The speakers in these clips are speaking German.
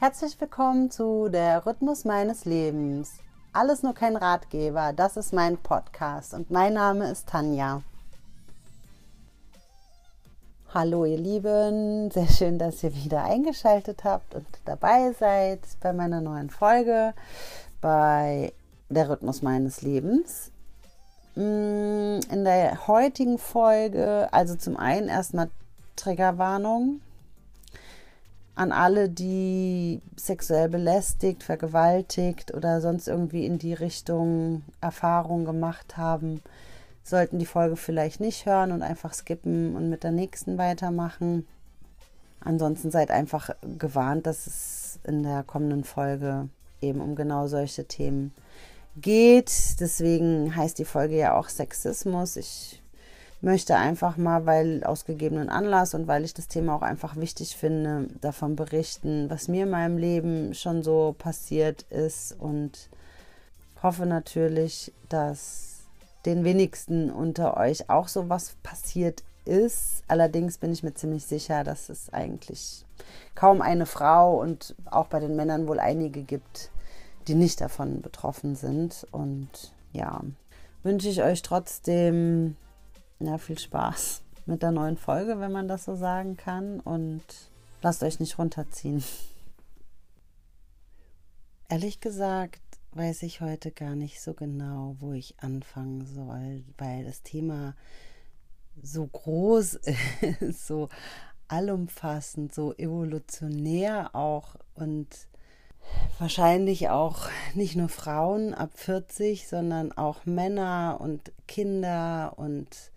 Herzlich willkommen zu Der Rhythmus meines Lebens. Alles nur kein Ratgeber, das ist mein Podcast und mein Name ist Tanja. Hallo ihr Lieben, sehr schön, dass ihr wieder eingeschaltet habt und dabei seid bei meiner neuen Folge bei Der Rhythmus meines Lebens. Mm, in der heutigen Folge, also zum einen erstmal Triggerwarnung an alle, die sexuell belästigt, vergewaltigt oder sonst irgendwie in die Richtung Erfahrungen gemacht haben, sollten die Folge vielleicht nicht hören und einfach skippen und mit der nächsten weitermachen. Ansonsten seid einfach gewarnt, dass es in der kommenden Folge eben um genau solche Themen geht. Deswegen heißt die Folge ja auch Sexismus. Ich möchte einfach mal, weil aus gegebenen Anlass und weil ich das Thema auch einfach wichtig finde, davon berichten, was mir in meinem Leben schon so passiert ist und hoffe natürlich, dass den wenigsten unter euch auch so was passiert ist. Allerdings bin ich mir ziemlich sicher, dass es eigentlich kaum eine Frau und auch bei den Männern wohl einige gibt, die nicht davon betroffen sind. Und ja, wünsche ich euch trotzdem ja, viel Spaß mit der neuen Folge, wenn man das so sagen kann. Und lasst euch nicht runterziehen. Ehrlich gesagt weiß ich heute gar nicht so genau, wo ich anfangen soll, weil das Thema so groß ist, so allumfassend, so evolutionär auch und wahrscheinlich auch nicht nur Frauen ab 40, sondern auch Männer und Kinder und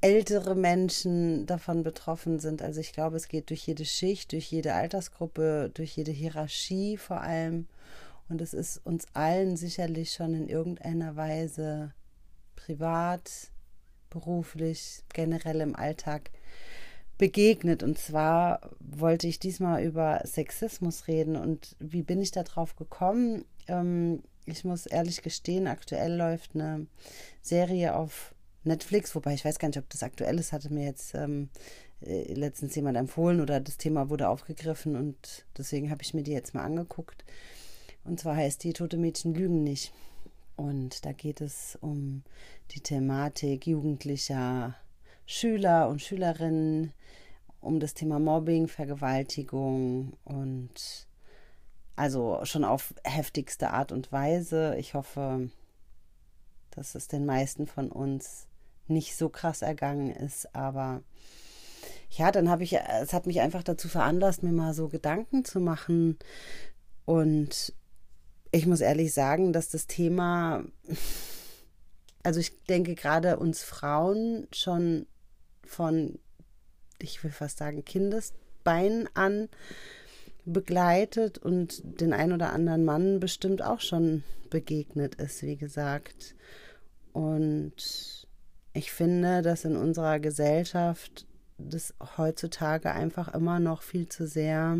ältere Menschen davon betroffen sind. Also ich glaube, es geht durch jede Schicht, durch jede Altersgruppe, durch jede Hierarchie vor allem. Und es ist uns allen sicherlich schon in irgendeiner Weise privat, beruflich, generell im Alltag begegnet. Und zwar wollte ich diesmal über Sexismus reden. Und wie bin ich darauf gekommen? Ähm, ich muss ehrlich gestehen, aktuell läuft eine Serie auf Netflix, wobei ich weiß gar nicht, ob das aktuell ist, hatte mir jetzt ähm, äh, letztens jemand empfohlen oder das Thema wurde aufgegriffen und deswegen habe ich mir die jetzt mal angeguckt. Und zwar heißt die Tote Mädchen lügen nicht. Und da geht es um die Thematik jugendlicher Schüler und Schülerinnen, um das Thema Mobbing, Vergewaltigung und also schon auf heftigste Art und Weise. Ich hoffe, dass es den meisten von uns nicht so krass ergangen ist, aber ja, dann habe ich, es hat mich einfach dazu veranlasst, mir mal so Gedanken zu machen. Und ich muss ehrlich sagen, dass das Thema, also ich denke gerade uns Frauen schon von, ich will fast sagen, Kindesbein an begleitet und den ein oder anderen Mann bestimmt auch schon begegnet ist, wie gesagt. Und ich finde, dass in unserer Gesellschaft das heutzutage einfach immer noch viel zu sehr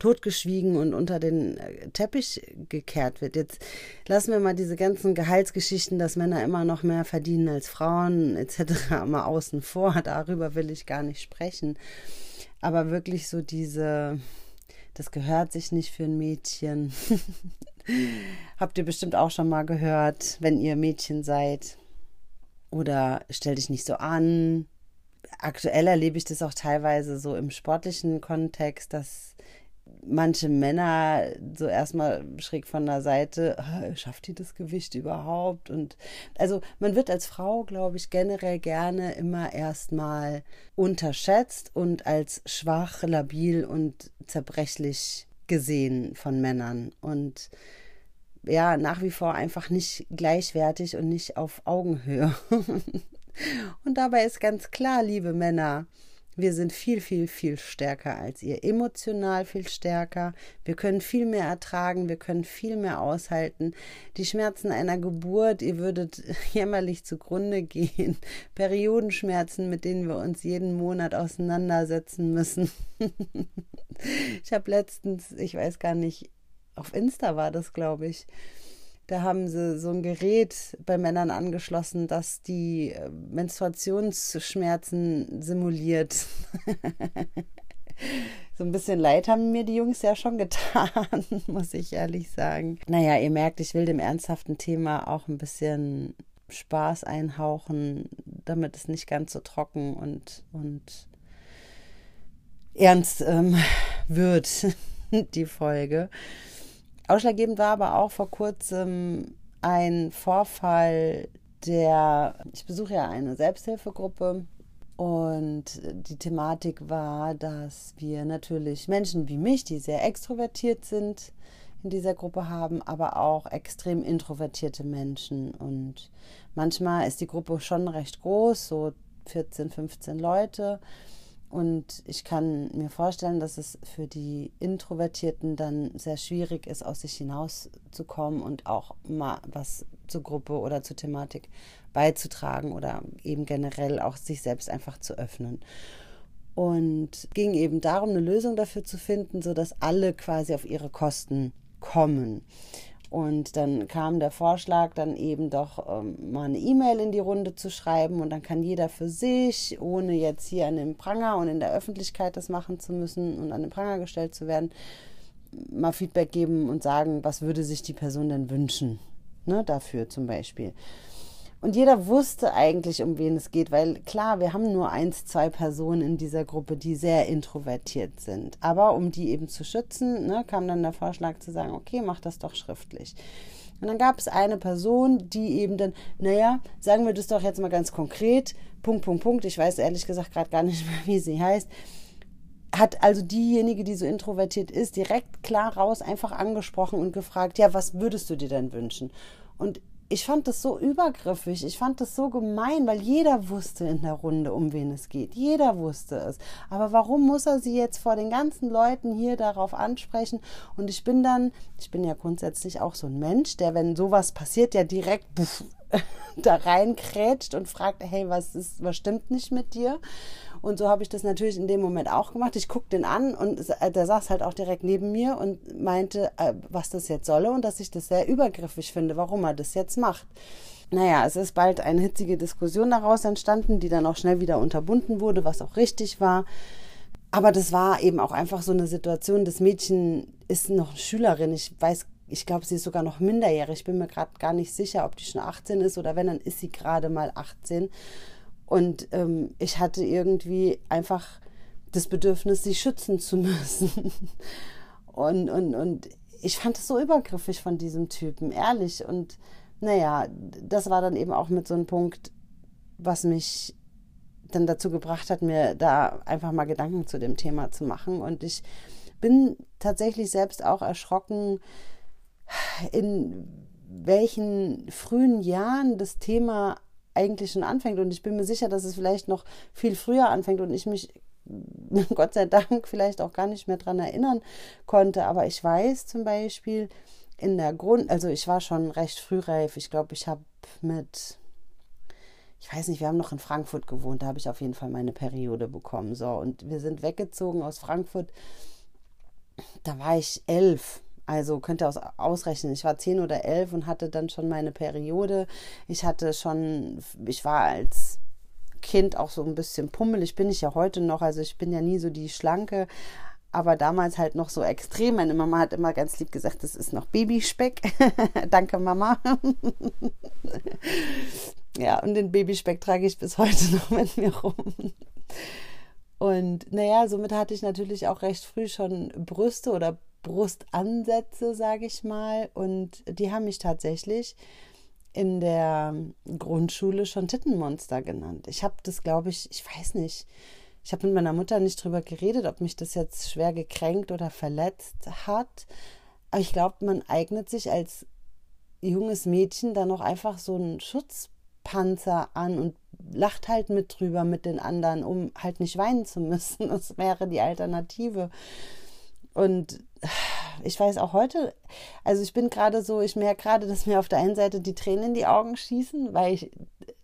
totgeschwiegen und unter den äh, Teppich gekehrt wird. Jetzt lassen wir mal diese ganzen Gehaltsgeschichten, dass Männer immer noch mehr verdienen als Frauen etc. mal außen vor. Darüber will ich gar nicht sprechen. Aber wirklich so diese, das gehört sich nicht für ein Mädchen. Habt ihr bestimmt auch schon mal gehört, wenn ihr Mädchen seid oder stell dich nicht so an. Aktuell erlebe ich das auch teilweise so im sportlichen Kontext, dass manche Männer so erstmal schräg von der Seite, schafft die das Gewicht überhaupt? Und also man wird als Frau, glaube ich, generell gerne immer erstmal unterschätzt und als schwach, labil und zerbrechlich gesehen von Männern. Und ja nach wie vor einfach nicht gleichwertig und nicht auf Augenhöhe. und dabei ist ganz klar, liebe Männer, wir sind viel, viel, viel stärker als ihr. Emotional viel stärker. Wir können viel mehr ertragen. Wir können viel mehr aushalten. Die Schmerzen einer Geburt, ihr würdet jämmerlich zugrunde gehen. Periodenschmerzen, mit denen wir uns jeden Monat auseinandersetzen müssen. ich habe letztens, ich weiß gar nicht, auf Insta war das, glaube ich. Da haben sie so ein Gerät bei Männern angeschlossen, das die äh, Menstruationsschmerzen simuliert. so ein bisschen leid haben mir die Jungs ja schon getan, muss ich ehrlich sagen. Naja, ihr merkt, ich will dem ernsthaften Thema auch ein bisschen Spaß einhauchen, damit es nicht ganz so trocken und, und ernst ähm, wird, die Folge. Ausschlaggebend war aber auch vor kurzem ein Vorfall, der, ich besuche ja eine Selbsthilfegruppe und die Thematik war, dass wir natürlich Menschen wie mich, die sehr extrovertiert sind, in dieser Gruppe haben, aber auch extrem introvertierte Menschen. Und manchmal ist die Gruppe schon recht groß, so 14, 15 Leute. Und ich kann mir vorstellen, dass es für die Introvertierten dann sehr schwierig ist, aus sich hinauszukommen und auch mal was zur Gruppe oder zur Thematik beizutragen oder eben generell auch sich selbst einfach zu öffnen. Und ging eben darum, eine Lösung dafür zu finden, sodass alle quasi auf ihre Kosten kommen. Und dann kam der Vorschlag, dann eben doch ähm, mal eine E-Mail in die Runde zu schreiben und dann kann jeder für sich, ohne jetzt hier an dem Pranger und in der Öffentlichkeit das machen zu müssen und an den Pranger gestellt zu werden, mal Feedback geben und sagen, was würde sich die Person denn wünschen, ne, dafür zum Beispiel. Und jeder wusste eigentlich, um wen es geht, weil klar, wir haben nur eins, zwei Personen in dieser Gruppe, die sehr introvertiert sind. Aber um die eben zu schützen, ne, kam dann der Vorschlag zu sagen, okay, mach das doch schriftlich. Und dann gab es eine Person, die eben dann, naja, sagen wir das doch jetzt mal ganz konkret, Punkt, Punkt, Punkt, ich weiß ehrlich gesagt gerade gar nicht mehr, wie sie heißt, hat also diejenige, die so introvertiert ist, direkt klar raus einfach angesprochen und gefragt, ja, was würdest du dir denn wünschen? Und ich fand das so übergriffig, ich fand das so gemein, weil jeder wusste in der Runde, um wen es geht. Jeder wusste es. Aber warum muss er sie jetzt vor den ganzen Leuten hier darauf ansprechen? Und ich bin dann, ich bin ja grundsätzlich auch so ein Mensch, der, wenn sowas passiert, ja direkt da reinkrätscht und fragt, hey, was ist, was stimmt nicht mit dir? Und so habe ich das natürlich in dem Moment auch gemacht. Ich guckte den an und äh, der saß halt auch direkt neben mir und meinte, äh, was das jetzt solle und dass ich das sehr übergriffig finde, warum er das jetzt macht. Naja, es ist bald eine hitzige Diskussion daraus entstanden, die dann auch schnell wieder unterbunden wurde, was auch richtig war. Aber das war eben auch einfach so eine Situation. Das Mädchen ist noch Schülerin. Ich weiß, ich glaube, sie ist sogar noch minderjährig. Ich bin mir gerade gar nicht sicher, ob die schon 18 ist oder wenn, dann ist sie gerade mal 18. Und ähm, ich hatte irgendwie einfach das Bedürfnis, sie schützen zu müssen. und, und, und ich fand es so übergriffig von diesem Typen, ehrlich. Und naja, das war dann eben auch mit so einem Punkt, was mich dann dazu gebracht hat, mir da einfach mal Gedanken zu dem Thema zu machen. Und ich bin tatsächlich selbst auch erschrocken, in welchen frühen Jahren das Thema eigentlich schon anfängt. Und ich bin mir sicher, dass es vielleicht noch viel früher anfängt und ich mich Gott sei Dank vielleicht auch gar nicht mehr daran erinnern konnte. Aber ich weiß zum Beispiel in der Grund, also ich war schon recht frühreif. Ich glaube, ich habe mit, ich weiß nicht, wir haben noch in Frankfurt gewohnt. Da habe ich auf jeden Fall meine Periode bekommen. So, und wir sind weggezogen aus Frankfurt. Da war ich elf. Also könnt ihr aus, ausrechnen, ich war zehn oder elf und hatte dann schon meine Periode. Ich hatte schon, ich war als Kind auch so ein bisschen pummelig, bin ich ja heute noch. Also ich bin ja nie so die schlanke, aber damals halt noch so extrem. Meine Mama hat immer ganz lieb gesagt, das ist noch Babyspeck. Danke, Mama. ja, und den Babyspeck trage ich bis heute noch mit mir rum. Und naja, somit hatte ich natürlich auch recht früh schon Brüste oder Brustansätze, sage ich mal. Und die haben mich tatsächlich in der Grundschule schon Tittenmonster genannt. Ich habe das, glaube ich, ich weiß nicht. Ich habe mit meiner Mutter nicht drüber geredet, ob mich das jetzt schwer gekränkt oder verletzt hat. Aber ich glaube, man eignet sich als junges Mädchen dann noch einfach so einen Schutzpanzer an und lacht halt mit drüber mit den anderen, um halt nicht weinen zu müssen. Das wäre die Alternative. Und ich weiß auch heute, also ich bin gerade so, ich merke gerade, dass mir auf der einen Seite die Tränen in die Augen schießen, weil ich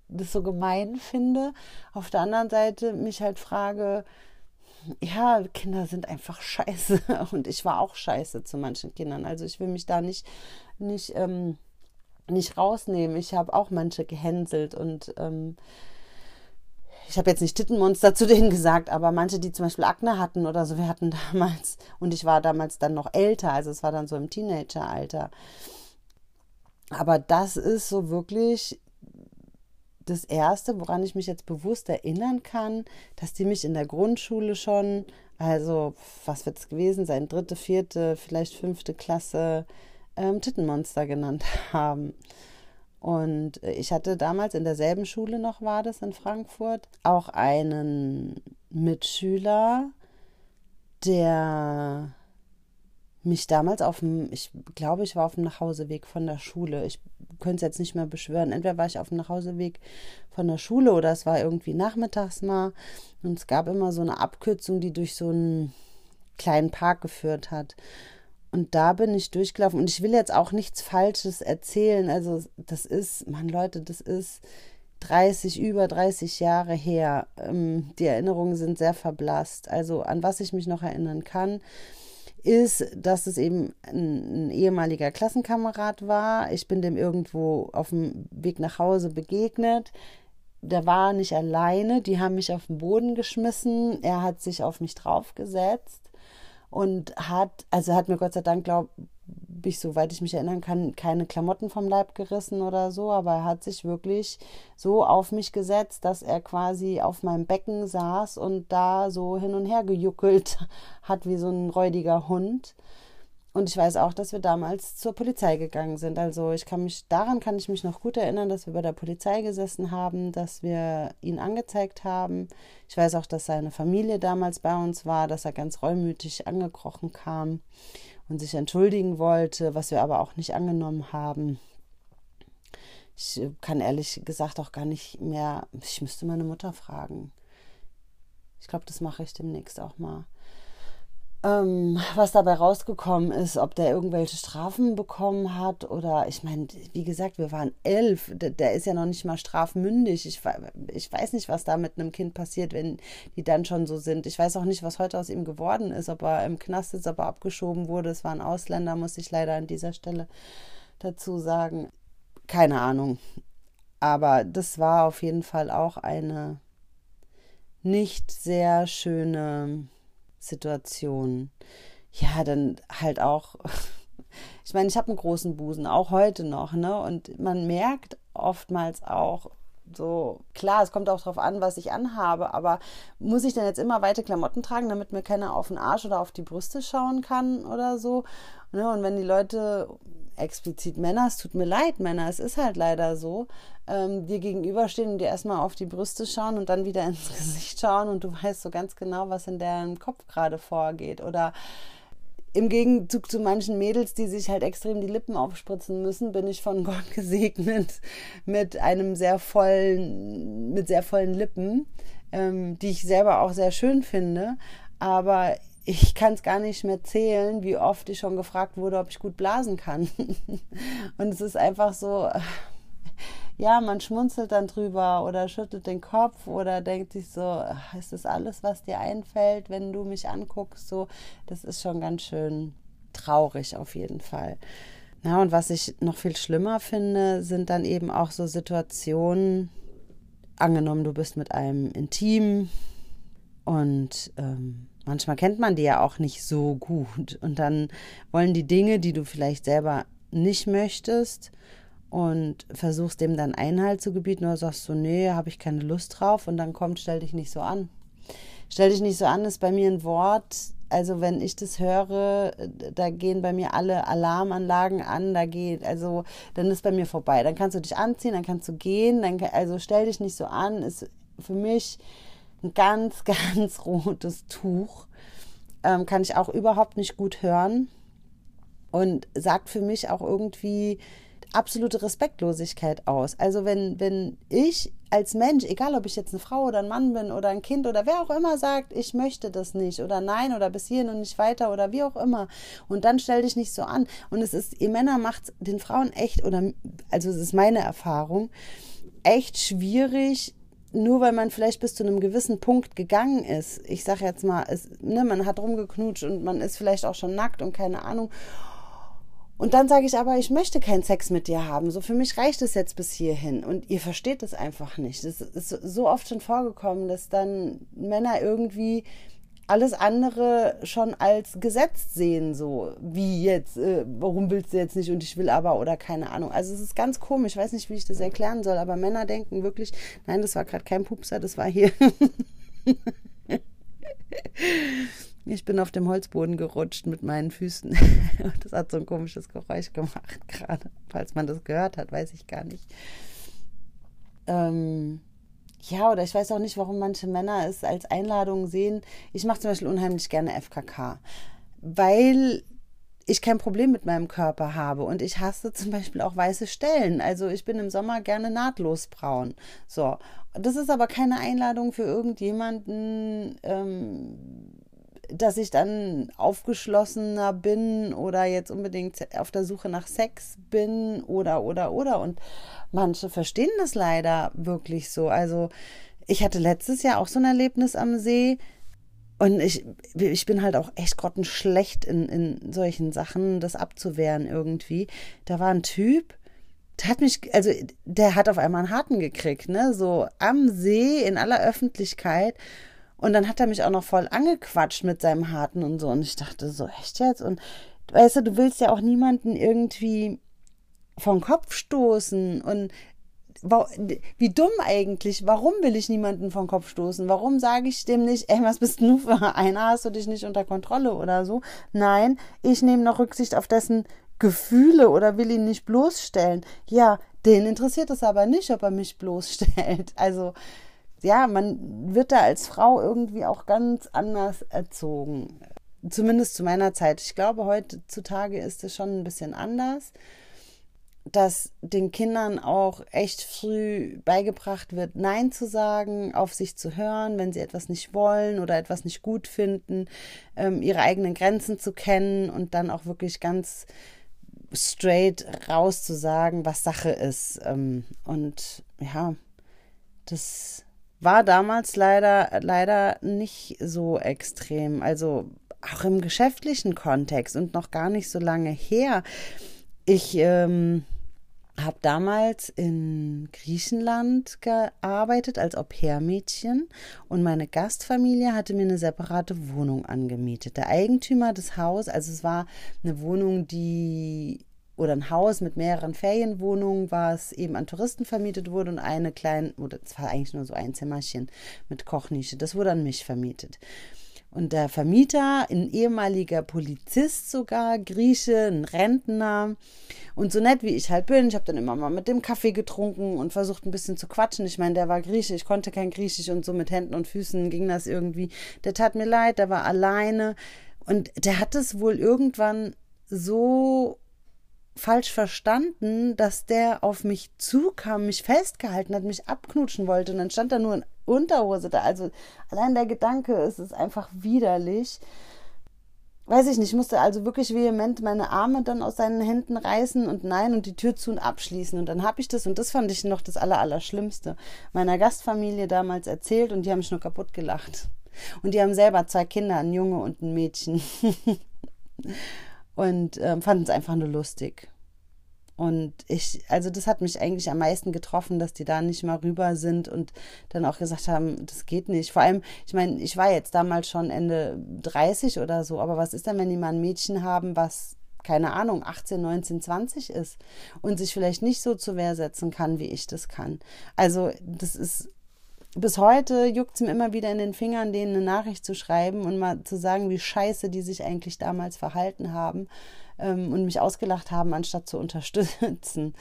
das so gemein finde. Auf der anderen Seite mich halt frage, ja, Kinder sind einfach scheiße und ich war auch scheiße zu manchen Kindern. Also ich will mich da nicht, nicht, ähm, nicht rausnehmen. Ich habe auch manche gehänselt und ähm, ich habe jetzt nicht Tittenmonster zu denen gesagt, aber manche, die zum Beispiel Akne hatten oder so, wir hatten damals, und ich war damals dann noch älter, also es war dann so im Teenageralter. Aber das ist so wirklich das Erste, woran ich mich jetzt bewusst erinnern kann, dass die mich in der Grundschule schon, also was wird es gewesen sein, dritte, vierte, vielleicht fünfte Klasse, ähm, Tittenmonster genannt haben. Und ich hatte damals in derselben Schule noch, war das in Frankfurt, auch einen Mitschüler, der mich damals auf dem, ich glaube, ich war auf dem Nachhauseweg von der Schule. Ich könnte es jetzt nicht mehr beschwören. Entweder war ich auf dem Nachhauseweg von der Schule oder es war irgendwie nachmittags mal. Und es gab immer so eine Abkürzung, die durch so einen kleinen Park geführt hat. Und da bin ich durchgelaufen. Und ich will jetzt auch nichts Falsches erzählen. Also, das ist, Mann, Leute, das ist 30, über 30 Jahre her. Ähm, die Erinnerungen sind sehr verblasst. Also, an was ich mich noch erinnern kann, ist, dass es eben ein, ein, ehemaliger Klassenkamerad war. Ich bin dem irgendwo auf dem Weg nach Hause begegnet. Der war nicht alleine, die haben mich auf den Boden geschmissen. Er hat sich auf mich draufgesetzt und hat, also hat mir Gott sei Dank, glaube ich, soweit ich mich erinnern kann, keine Klamotten vom Leib gerissen oder so, aber er hat sich wirklich so auf mich gesetzt, dass er quasi auf meinem Becken saß und da so hin und her gejuckelt hat wie so ein räudiger Hund. Und ich weiß auch, dass wir damals zur Polizei gegangen sind. Also ich kann mich, daran kann ich mich noch gut erinnern, dass wir bei der Polizei gesessen haben, dass wir ihn angezeigt haben. Ich weiß auch, dass seine Familie damals bei uns war, dass er ganz reumütig angekrochen kam und sich entschuldigen wollte, was wir aber auch nicht angenommen haben. Ich kann ehrlich gesagt auch gar nicht mehr, ich müsste meine Mutter fragen. Ich glaube, das mache ich demnächst auch mal ähm, was dabei rausgekommen ist, ob der irgendwelche Strafen bekommen hat oder ich meine, wie gesagt, wir waren elf, der, der, ist ja noch nicht mal strafmündig. Ich, ich weiß nicht, was da mit einem Kind passiert, wenn die dann schon so sind. Ich weiß auch nicht, was heute aus ihm geworden ist, ob er im Knast ist, ob er abgeschoben wurde. Es war ein Ausländer, muss ich leider an dieser Stelle dazu sagen. Keine Ahnung. Aber das war auf jeden Fall auch eine nicht sehr schöne Situationen. Ja, dann halt auch, ich meine, ich habe einen großen Busen, auch heute noch, ne? Und man merkt oftmals auch, so, klar, es kommt auch darauf an, was ich anhabe, aber muss ich denn jetzt immer weite Klamotten tragen, damit mir keiner auf den Arsch oder auf die Brüste schauen kann oder so? Ne? Und wenn die Leute explizit Männer, es tut mir leid, Männer, es ist halt leider so, ähm, dir gegenüberstehen und dir erstmal auf die Brüste schauen und dann wieder ins Gesicht schauen und du weißt so ganz genau, was in deren Kopf gerade vorgeht. Oder im Gegenzug zu manchen Mädels, die sich halt extrem die Lippen aufspritzen müssen, bin ich von Gott gesegnet mit einem sehr vollen, mit sehr vollen Lippen, ähm, die ich selber auch sehr schön finde. Aber ich kann es gar nicht mehr zählen, wie oft ich schon gefragt wurde, ob ich gut blasen kann. Und es ist einfach so, ja, man schmunzelt dann drüber oder schüttelt den Kopf oder denkt sich so, ist das alles, was dir einfällt, wenn du mich anguckst? So, das ist schon ganz schön traurig auf jeden Fall. Na, und was ich noch viel schlimmer finde, sind dann eben auch so Situationen, angenommen, du bist mit einem intim und ähm, manchmal kennt man die ja auch nicht so gut. Und dann wollen die Dinge, die du vielleicht selber nicht möchtest und versuchst dem dann Einhalt zu gebieten oder sagst du, nee, habe ich keine Lust drauf und dann kommt, stell dich nicht so an. Stell dich nicht so an ist bei mir ein Wort, also wenn ich das höre, da gehen bei mir alle Alarmanlagen an, da geht, also dann ist bei mir vorbei. Dann kannst du dich anziehen, dann kannst du gehen, dann, also stell dich nicht so an, ist für mich ein ganz, ganz rotes Tuch. Ähm, kann ich auch überhaupt nicht gut hören. Und sagt für mich auch irgendwie absolute Respektlosigkeit aus. Also wenn, wenn ich als Mensch, egal ob ich jetzt eine Frau oder ein Mann bin oder ein Kind oder wer auch immer sagt, ich möchte das nicht oder nein oder bis hierhin und nicht weiter oder wie auch immer und dann stell dich nicht so an. Und es ist, ihr Männer macht den Frauen echt oder, also es ist meine Erfahrung, echt schwierig, nur weil man vielleicht bis zu einem gewissen Punkt gegangen ist, ich sage jetzt mal, es, ne, man hat rumgeknutscht und man ist vielleicht auch schon nackt und keine Ahnung. Und dann sage ich aber, ich möchte keinen Sex mit dir haben. So für mich reicht es jetzt bis hierhin. Und ihr versteht es einfach nicht. Es ist so oft schon vorgekommen, dass dann Männer irgendwie alles andere schon als gesetzt sehen, so wie jetzt, äh, warum willst du jetzt nicht und ich will aber oder keine Ahnung. Also es ist ganz komisch, ich weiß nicht, wie ich das erklären soll, aber Männer denken wirklich, nein, das war gerade kein Pupser, das war hier. ich bin auf dem Holzboden gerutscht mit meinen Füßen. Das hat so ein komisches Geräusch gemacht gerade. Falls man das gehört hat, weiß ich gar nicht. Ähm, ja, oder ich weiß auch nicht, warum manche Männer es als Einladung sehen. Ich mache zum Beispiel unheimlich gerne FKK, weil ich kein Problem mit meinem Körper habe und ich hasse zum Beispiel auch weiße Stellen. Also ich bin im Sommer gerne nahtlos braun. So, das ist aber keine Einladung für irgendjemanden, ähm, dass ich dann aufgeschlossener bin oder jetzt unbedingt auf der Suche nach Sex bin oder oder oder und manche verstehen das leider wirklich so. Also ich hatte letztes Jahr auch so ein Erlebnis am See und ich, ich bin halt auch echt grottenschlecht in, in solchen Sachen, das abzuwehren irgendwie. Da war ein Typ, der hat mich, also der hat auf einmal einen Harten gekriegt, ne, so am See in aller Öffentlichkeit. Und dann hat er mich auch noch voll angequatscht mit seinem Harten und so. Und ich dachte so, echt jetzt? Und weißt du, du willst ja auch niemanden irgendwie vom Kopf stoßen. Und wie dumm eigentlich. Warum will ich niemanden vom Kopf stoßen? Warum sage ich dem nicht, ey, was bist du für einer? Hast du dich nicht unter Kontrolle oder so? Nein, ich nehme noch Rücksicht auf dessen Gefühle oder will ihn nicht bloßstellen. Ja, den interessiert es aber nicht, ob er mich bloßstellt. Also, ja, man wird da als Frau irgendwie auch ganz anders erzogen. Zumindest zu meiner Zeit. Ich glaube, heutzutage ist es schon ein bisschen anders, dass den Kindern auch echt früh beigebracht wird, Nein zu sagen, auf sich zu hören, wenn sie etwas nicht wollen oder etwas nicht gut finden, ähm, ihre eigenen Grenzen zu kennen und dann auch wirklich ganz straight raus zu sagen, was Sache ist. Ähm, und ja, das war damals leider, leider nicht so extrem. Also auch im geschäftlichen Kontext und noch gar nicht so lange her. Ich ähm, habe damals in Griechenland gearbeitet als Au-pair-Mädchen und meine Gastfamilie hatte mir eine separate Wohnung angemietet. Der Eigentümer des Hauses, also es war eine Wohnung, die oder ein Haus mit mehreren Ferienwohnungen, was eben an Touristen vermietet wurde und eine kleine, oder es war eigentlich nur so ein Zimmerchen mit Kochnische, das wurde an mich vermietet. Und der Vermieter, ein ehemaliger Polizist sogar, Grieche, ein Rentner. Und so nett wie ich halt bin, ich habe dann immer mal mit dem Kaffee getrunken und versucht ein bisschen zu quatschen. Ich meine, der war Grieche, ich konnte kein Griechisch und so mit Händen und Füßen ging das irgendwie. Der tat mir leid, der war alleine. Und der hat es wohl irgendwann so falsch verstanden, dass der auf mich zukam, mich festgehalten hat, mich abknutschen wollte und dann stand da nur in Unterhose da. Also allein der Gedanke, es ist einfach widerlich. Weiß ich nicht, ich musste also wirklich vehement meine Arme dann aus seinen Händen reißen und nein und die Tür zu und abschließen. Und dann habe ich das, und das fand ich noch das Allerallerschlimmste, meiner Gastfamilie damals erzählt und die haben mich nur kaputt gelacht. Und die haben selber zwei Kinder, ein Junge und ein Mädchen. und äh, fanden es einfach nur lustig. Und ich, also das hat mich eigentlich am meisten getroffen, dass die da nicht mal rüber sind und dann auch gesagt haben, das geht nicht. Vor allem, ich meine, ich war jetzt damals schon Ende 30 oder so, aber was ist denn, wenn die mal ein Mädchen haben, was keine Ahnung, 18, 19, 20 ist und sich vielleicht nicht so zur Wehr setzen kann, wie ich das kann. Also das ist bis heute juckt es mir immer wieder in den Fingern, denen eine Nachricht zu schreiben und mal zu sagen, wie scheiße die sich eigentlich damals verhalten haben ähm, und mich ausgelacht haben, anstatt zu unterstützen.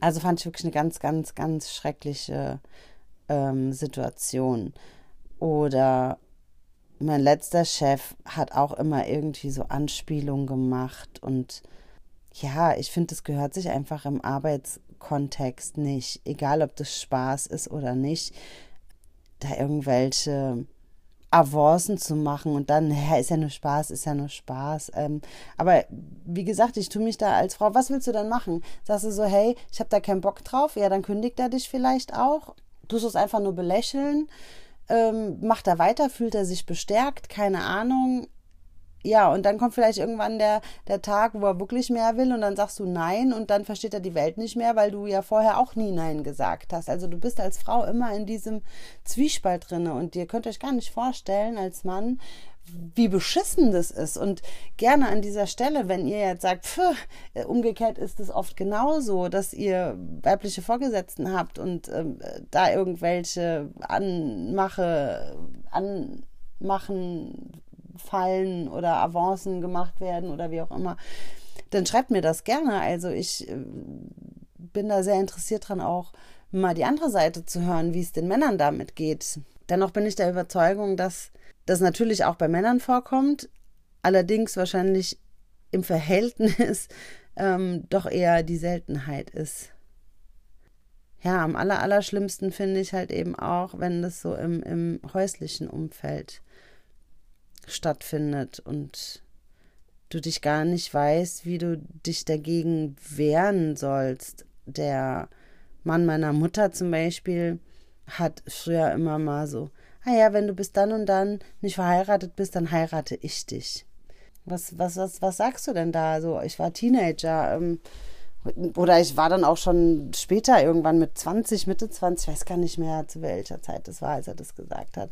Also fand ich wirklich eine ganz, ganz, ganz schreckliche ähm, Situation. Oder mein letzter Chef hat auch immer irgendwie so Anspielungen gemacht und ja, ich finde, das gehört sich einfach im Arbeitskontext nicht, egal ob das Spaß ist oder nicht da irgendwelche Avancen zu machen und dann, ja, ist ja nur Spaß, ist ja nur Spaß. Ähm, aber wie gesagt, ich tue mich da als Frau, was willst du dann machen? Sagst du so, hey, ich habe da keinen Bock drauf, ja, dann kündigt er dich vielleicht auch. Tust du es einfach nur belächeln, ähm, macht er weiter, fühlt er sich bestärkt, keine Ahnung. Ja, und dann kommt vielleicht irgendwann der, der Tag, wo er wirklich mehr will und dann sagst du Nein und dann versteht er die Welt nicht mehr, weil du ja vorher auch nie Nein gesagt hast. Also du bist als Frau immer in diesem Zwiespalt drinne und ihr könnt euch gar nicht vorstellen als Mann, wie beschissen das ist. Und gerne an dieser Stelle, wenn ihr jetzt sagt, pf, umgekehrt ist es oft genauso, dass ihr weibliche Vorgesetzten habt und ähm, da irgendwelche Anmache, Anmachen Fallen oder Avancen gemacht werden oder wie auch immer, dann schreibt mir das gerne. Also ich äh, bin da sehr interessiert dran, auch mal die andere Seite zu hören, wie es den Männern damit geht. Dennoch bin ich der Überzeugung, dass das natürlich auch bei Männern vorkommt, allerdings wahrscheinlich im Verhältnis ähm, doch eher die Seltenheit ist. Ja, am aller, allerschlimmsten finde ich halt eben auch, wenn das so im, im häuslichen Umfeld stattfindet und du dich gar nicht weißt, wie du dich dagegen wehren sollst. Der Mann meiner Mutter zum Beispiel hat früher immer mal so, ah ja, wenn du bis dann und dann nicht verheiratet bist, dann heirate ich dich. Was, was, was, was sagst du denn da? So, ich war Teenager, ähm, oder ich war dann auch schon später irgendwann mit 20, Mitte 20, ich weiß gar nicht mehr, zu welcher Zeit das war, als er das gesagt hat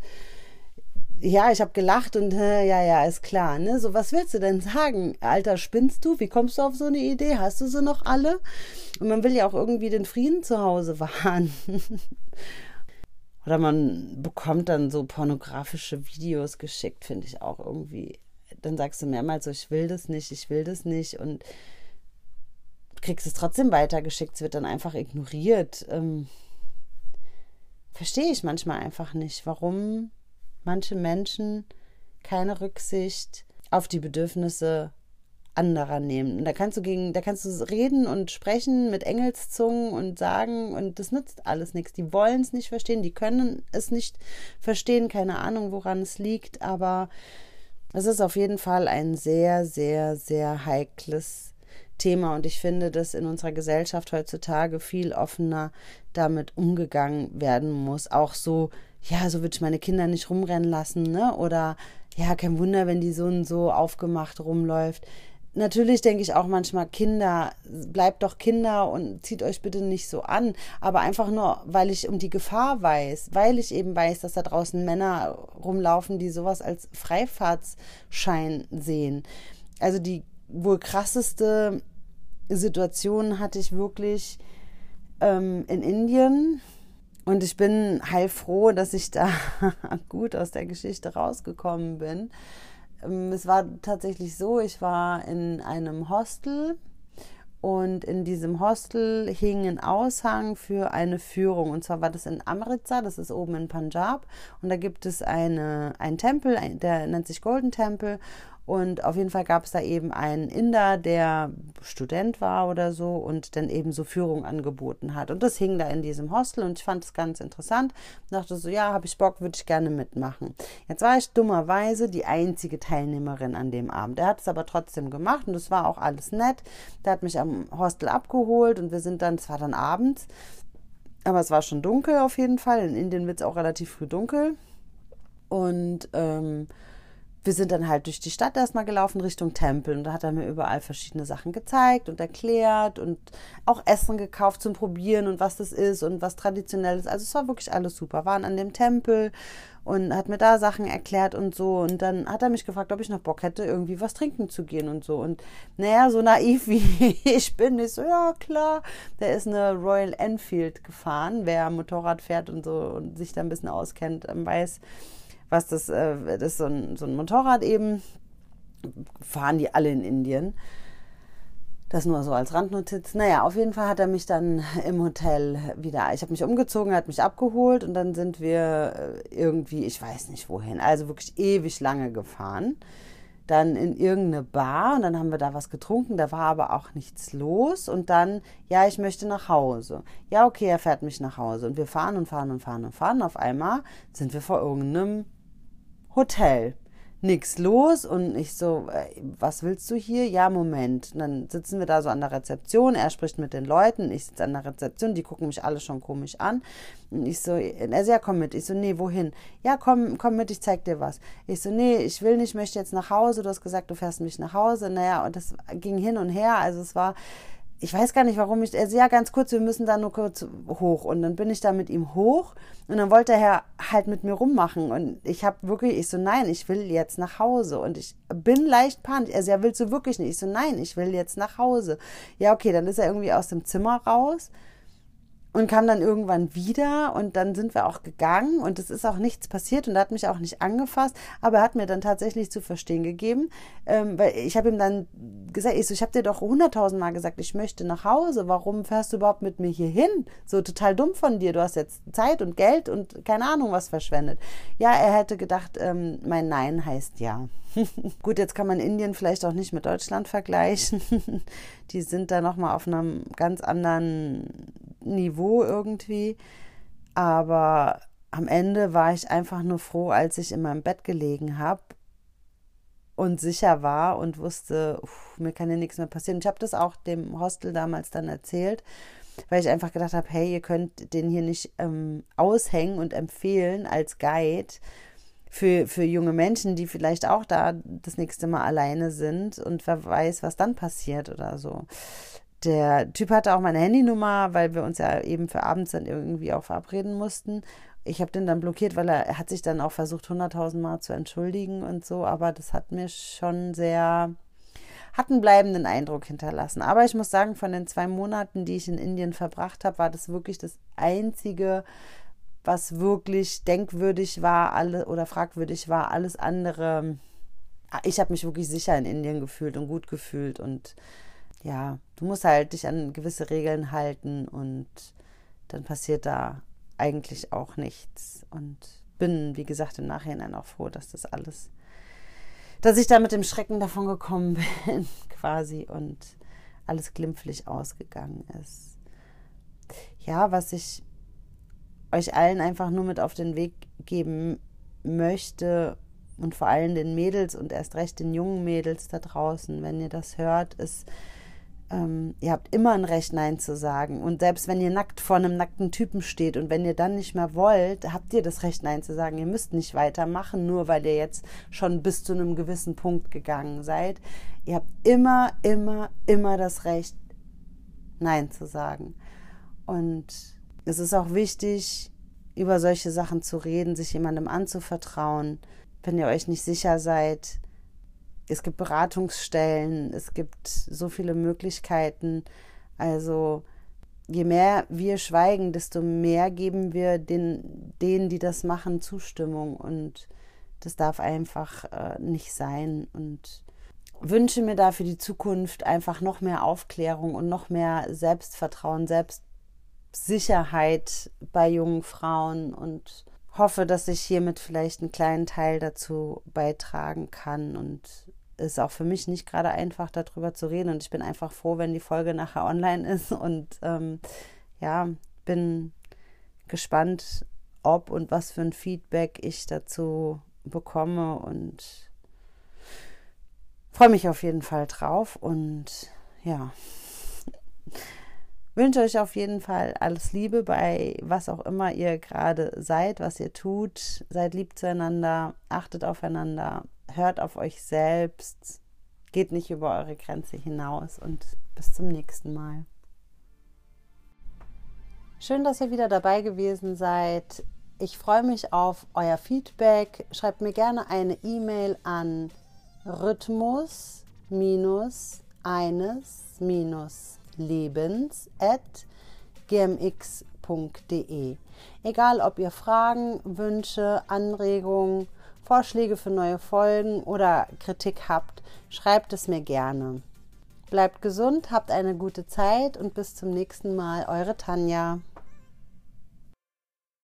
ja, ich habe gelacht und äh, ja, ja, ist klar. Ne? So, was willst du denn sagen? Alter, spinnst du? Wie kommst du auf so eine Idee? Hast du sie noch alle? Und man will ja auch irgendwie den Frieden zu Hause wahren. Oder man bekommt dann so pornografische Videos geschickt, finde ich auch irgendwie. Dann sagst du mehrmals so, ich will das nicht, ich will das nicht und kriegst es trotzdem weitergeschickt. Es wird dann einfach ignoriert. Ähm, Verstehe ich manchmal einfach nicht, warum manche Menschen keine Rücksicht auf die Bedürfnisse anderer nehmen. Und da kannst du gegen, da kannst du reden und sprechen mit Engelszungen und sagen, und das nützt alles nichts. Die wollen es nicht verstehen, die können es nicht verstehen, keine Ahnung, woran es liegt, aber es ist auf jeden Fall ein sehr, sehr, sehr heikles Thema und ich finde, dass in unserer Gesellschaft heutzutage viel offener damit umgegangen werden muss. Auch so ja, so würde ich meine Kinder nicht rumrennen lassen, ne? Oder ja, kein Wunder, wenn die so und so aufgemacht rumläuft. Natürlich denke ich auch manchmal, Kinder, bleibt doch Kinder und zieht euch bitte nicht so an. Aber einfach nur, weil ich um die Gefahr weiß, weil ich eben weiß, dass da draußen Männer rumlaufen, die sowas als Freifahrtsschein sehen. Also die wohl krasseste Situation hatte ich wirklich ähm, in Indien und ich bin heilfroh, dass ich da gut aus der Geschichte rausgekommen bin. Ähm, es war tatsächlich so, ich war in einem Hostel und in diesem Hostel hing ein Aushang für eine Führung. Und zwar war das in Amritsar, das ist oben in Punjab. Und da gibt es eine, einen Tempel, der nennt sich Golden Temple. Und auf jeden Fall gab es da eben einen Inder, der Student war oder so und dann eben so Führung angeboten hat. Und das hing da in diesem Hostel und ich fand es ganz interessant. Und dachte so, ja, habe ich Bock, würde ich gerne mitmachen. Jetzt war ich dummerweise die einzige Teilnehmerin an dem Abend. Er hat es aber trotzdem gemacht und es war auch alles nett. Der hat mich am Hostel abgeholt und wir sind dann, es war dann abends, aber es war schon dunkel auf jeden Fall. In Indien wird es auch relativ früh dunkel. Und ähm, wir sind dann halt durch die Stadt erstmal gelaufen Richtung Tempel. Und da hat er mir überall verschiedene Sachen gezeigt und erklärt und auch Essen gekauft zum Probieren und was das ist und was traditionell ist. Also es war wirklich alles super. Waren an dem Tempel und hat mir da Sachen erklärt und so. Und dann hat er mich gefragt, ob ich noch Bock hätte, irgendwie was trinken zu gehen und so. Und naja, so naiv wie ich bin, ich so, ja klar, der ist eine Royal Enfield gefahren, wer Motorrad fährt und so und sich da ein bisschen auskennt, ähm, weiß, was das, äh, das ist so ein, so ein Motorrad eben, fahren die alle in Indien. Das nur so als Randnotiz. Naja, auf jeden Fall hat er mich dann im Hotel wieder, ich habe mich umgezogen, er hat mich abgeholt und dann sind wir äh, irgendwie, ich weiß nicht wohin, also wirklich ewig lange gefahren. Dann in irgendeine Bar und dann haben wir da was getrunken, da war aber auch nichts los und dann, ja, ich möchte nach Hause. Ja, okay, er fährt mich nach Hause und wir fahren und fahren und fahren und fahren. Auf einmal sind wir vor irgendeinem Hotel. nichts los und ich so, äh, was willst du hier? Ja, Moment. Und dann sitzen wir da so an der Rezeption, er spricht mit den Leuten, ich sitze an der Rezeption, die gucken mich alle schon komisch an. Und ich so, er so, ja, komm mit. Ich so, nee, wohin? Ja, komm, komm mit, ich zeig dir was. Ich so, nee, ich will nicht, möchte jetzt nach Hause. Du hast gesagt, du fährst mich nach Hause. Naja, und das ging hin und her. Also es war, ich weiß gar nicht, warum ich, also ja, ganz kurz, wir müssen da nur kurz hoch. Und dann bin ich da mit ihm hoch und dann wollte er halt mit mir rummachen. Und ich habe wirklich, ich so, nein, ich will jetzt nach Hause. Und ich bin leicht panisch. Also, ja, willst du wirklich nicht? Ich so, nein, ich will jetzt nach Hause. Ja, okay, dann ist er irgendwie aus dem Zimmer raus und kam dann irgendwann wieder und dann sind wir auch gegangen und es ist auch nichts passiert und er hat mich auch nicht angefasst, aber er hat mir dann tatsächlich zu verstehen gegeben, ähm, weil ich habe ihm dann gesagt, ich, so, ich habe dir doch hunderttausend Mal gesagt, ich möchte nach Hause, warum fährst du überhaupt mit mir hier hin? So total dumm von dir, du hast jetzt Zeit und Geld und keine Ahnung was verschwendet. Ja, er hätte gedacht, ähm, mein Nein heißt ja. Gut, jetzt kann man Indien vielleicht auch nicht mit Deutschland vergleichen. Die sind da nochmal auf einem ganz anderen Niveau irgendwie. Aber am Ende war ich einfach nur froh, als ich in meinem Bett gelegen habe und sicher war und wusste, uff, mir kann ja nichts mehr passieren. Ich habe das auch dem Hostel damals dann erzählt, weil ich einfach gedacht habe, hey, ihr könnt den hier nicht ähm, aushängen und empfehlen als Guide für, für junge Menschen, die vielleicht auch da das nächste Mal alleine sind und wer weiß, was dann passiert oder so. Der Typ hatte auch meine Handynummer, weil wir uns ja eben für abends dann irgendwie auch verabreden mussten. Ich habe den dann blockiert, weil er, hat sich dann auch versucht, hunderttausend Mal zu entschuldigen und so, aber das hat mir schon sehr, hat einen bleibenden Eindruck hinterlassen. Aber ich muss sagen, von den zwei Monaten, die ich in Indien verbracht habe, war das wirklich das einzige was wirklich denkwürdig war alle, oder fragwürdig war. Alles andere, ich habe mich wirklich sicher in Indien gefühlt und gut gefühlt. Und ja, du musst halt dich an gewisse Regeln halten und dann passiert da eigentlich auch nichts. Und bin, wie gesagt, im Nachhinein auch froh, dass das alles, dass ich da mit dem Schrecken davon gekommen bin, quasi, und alles glimpflich ausgegangen ist. Ja, was ich euch allen einfach nur mit auf den Weg geben möchte und vor allem den Mädels und erst recht den jungen Mädels da draußen, wenn ihr das hört, ist, ähm, ihr habt immer ein Recht, Nein zu sagen. Und selbst wenn ihr nackt vor einem nackten Typen steht und wenn ihr dann nicht mehr wollt, habt ihr das Recht, Nein zu sagen. Ihr müsst nicht weitermachen, nur weil ihr jetzt schon bis zu einem gewissen Punkt gegangen seid. Ihr habt immer, immer, immer das Recht, Nein zu sagen. Und es ist auch wichtig, über solche Sachen zu reden, sich jemandem anzuvertrauen, wenn ihr euch nicht sicher seid. Es gibt Beratungsstellen, es gibt so viele Möglichkeiten. Also je mehr wir schweigen, desto mehr geben wir den, denen, die das machen, Zustimmung. Und das darf einfach äh, nicht sein. Und wünsche mir da für die Zukunft einfach noch mehr Aufklärung und noch mehr Selbstvertrauen, Selbst Sicherheit bei jungen Frauen und hoffe, dass ich hiermit vielleicht einen kleinen Teil dazu beitragen kann und ist auch für mich nicht gerade einfach darüber zu reden. Und ich bin einfach froh, wenn die Folge nachher online ist. Und ähm, ja, bin gespannt, ob und was für ein Feedback ich dazu bekomme. Und freue mich auf jeden Fall drauf. Und ja wünsche euch auf jeden Fall alles Liebe bei was auch immer ihr gerade seid, was ihr tut. Seid lieb zueinander, achtet aufeinander, hört auf euch selbst, geht nicht über eure Grenze hinaus und bis zum nächsten Mal. Schön, dass ihr wieder dabei gewesen seid. Ich freue mich auf euer Feedback. Schreibt mir gerne eine E-Mail an rhythmus eines lebens.gmx.de. Egal, ob ihr Fragen, Wünsche, Anregungen, Vorschläge für neue Folgen oder Kritik habt, schreibt es mir gerne. Bleibt gesund, habt eine gute Zeit und bis zum nächsten Mal, eure Tanja.